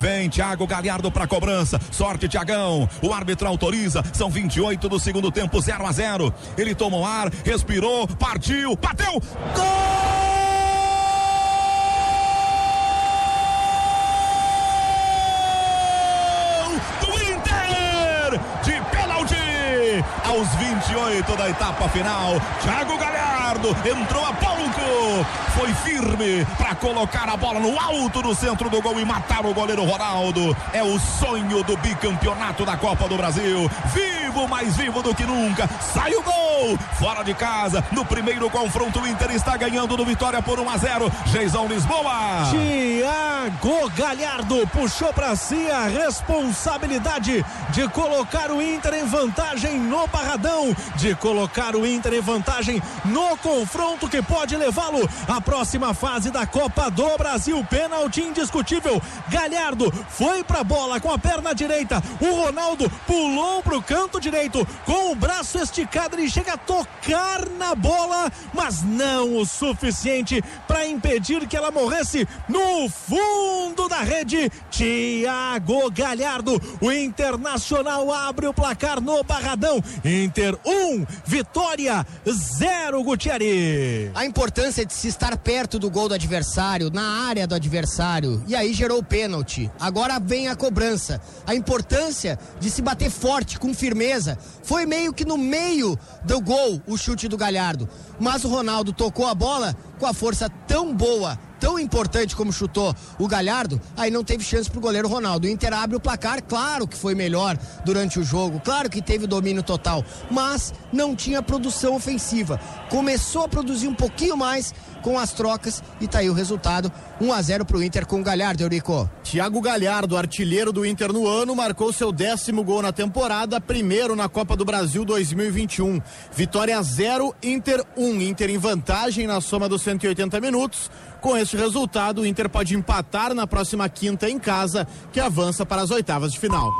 Vem Thiago Galhardo para cobrança. Sorte, Tiagão. O árbitro autoriza. São 28 do segundo tempo, 0 a 0. Ele tomou ar, respirou, partiu, bateu. Gol! Aos 28 da etapa final. Thiago Galhardo entrou a pouco, foi firme para colocar a bola no alto do centro do gol e matar o goleiro Ronaldo. É o sonho do bicampeonato da Copa do Brasil. Vivo, mais vivo do que nunca. Sai o gol, fora de casa. No primeiro confronto, o Inter está ganhando do Vitória por 1 a 0. Geisão Lisboa. Thiago Galhardo puxou para si a responsabilidade de colocar o Inter em vantagem no Barradão, de colocar o Inter em vantagem no confronto que pode levá-lo à próxima fase da Copa do Brasil. Pênalti indiscutível. Galhardo foi para a bola com a perna direita. O Ronaldo pulou para o canto direito com o braço esticado. Ele chega a tocar na bola, mas não o suficiente para impedir que ela morresse no fundo da rede. Thiago Galhardo, o Internacional abre o placar no Barradão. Inter 1, um, Vitória 0, Gutierrez. A importância de se estar perto do gol do adversário, na área do adversário, e aí gerou o pênalti. Agora vem a cobrança. A importância de se bater forte, com firmeza. Foi meio que no meio do gol o chute do Galhardo. Mas o Ronaldo tocou a bola com a força tão boa tão importante como chutou o Galhardo, aí não teve chance pro goleiro Ronaldo. O Inter abre o placar, claro que foi melhor durante o jogo, claro que teve domínio total, mas não tinha produção ofensiva. Começou a produzir um pouquinho mais com as trocas e tá aí o resultado, 1 a 0 pro Inter com o Galhardo, Eurico. Thiago Galhardo, artilheiro do Inter no ano, marcou seu décimo gol na temporada, primeiro na Copa do Brasil 2021. Vitória 0, Inter 1. Inter em vantagem na soma dos 180 minutos. Com este resultado, o Inter pode empatar na próxima quinta em casa, que avança para as oitavas de final.